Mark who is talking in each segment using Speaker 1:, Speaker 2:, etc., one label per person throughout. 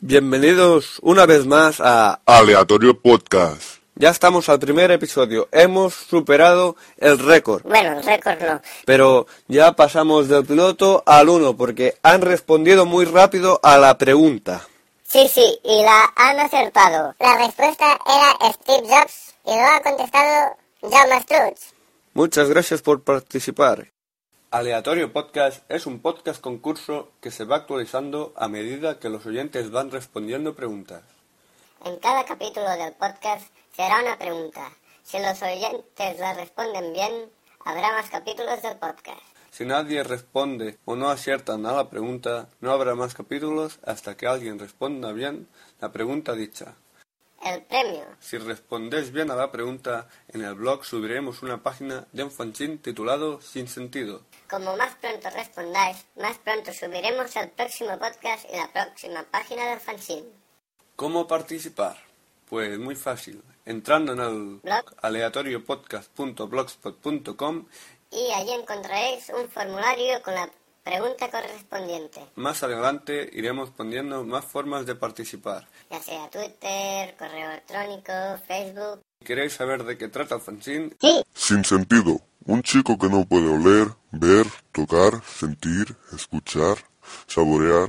Speaker 1: Bienvenidos una vez más a
Speaker 2: Aleatorio Podcast.
Speaker 1: Ya estamos al primer episodio. Hemos superado el récord.
Speaker 3: Bueno, el récord no.
Speaker 1: Pero ya pasamos del piloto al uno porque han respondido muy rápido a la pregunta.
Speaker 3: Sí, sí, y la han acertado. La respuesta era Steve Jobs y lo ha contestado Jaume Struts.
Speaker 1: Muchas gracias por participar. Aleatorio Podcast es un podcast concurso que se va actualizando a medida que los oyentes van respondiendo preguntas.
Speaker 3: En cada capítulo del podcast se hará una pregunta. Si los oyentes la responden bien, habrá más capítulos del podcast.
Speaker 1: Si nadie responde o no aciertan a la pregunta, no habrá más capítulos hasta que alguien responda bien la pregunta dicha.
Speaker 3: El premio.
Speaker 1: Si respondéis bien a la pregunta, en el blog subiremos una página de un fanzine titulado Sin Sentido.
Speaker 3: Como más pronto respondáis, más pronto subiremos el próximo podcast y la próxima página del fanzine.
Speaker 1: ¿Cómo participar? Pues muy fácil. Entrando en el
Speaker 3: Blog.
Speaker 1: aleatoriopodcast.blogspot.com
Speaker 3: Y allí encontraréis un formulario con la pregunta correspondiente,
Speaker 1: Más adelante iremos poniendo más formas de participar.
Speaker 3: ya sea Twitter, correo electrónico, Facebook.
Speaker 1: Queréis saber de qué trata el fanzine,
Speaker 2: Sin sentido. Un chico que no puede oler, ver, tocar, sentir, escuchar, saborear.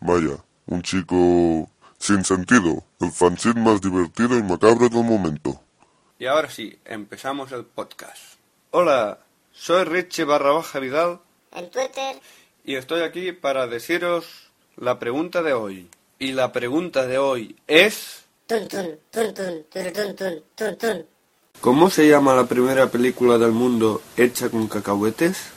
Speaker 2: Vaya, un chico sin sentido. El fanzine más divertido y macabro del momento.
Speaker 1: Y ahora sí, empezamos el podcast. Hola, soy Richie barra baja Vidal
Speaker 3: En Twitter,
Speaker 1: y estoy aquí para deciros la pregunta de hoy. Y la pregunta de hoy es... ¿Cómo se llama la primera película del mundo hecha con cacahuetes?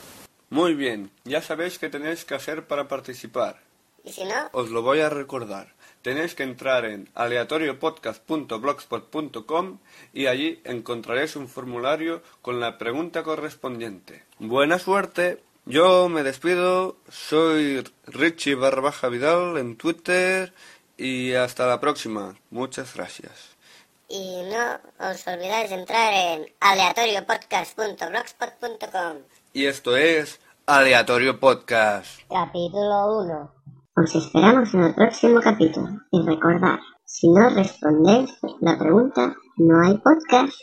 Speaker 1: Muy bien, ya sabéis qué tenéis que hacer para participar.
Speaker 3: Y si no,
Speaker 1: Os lo voy a recordar. Tenéis que entrar en aleatoriopodcast.blogspot.com y allí encontraréis un formulario con la pregunta correspondiente. Buena suerte. Yo me despido. Soy Richie barra baja Vidal en Twitter y hasta la próxima. Muchas gracias.
Speaker 3: y no os olvidáis de entrar en aleatoriopodcast.blogspot.com.
Speaker 1: Y esto es Aleatorio Podcast.
Speaker 3: Capítulo 1. Os esperamos en el próximo capítulo. Y recordad, si no respondéis la pregunta, no hay podcast.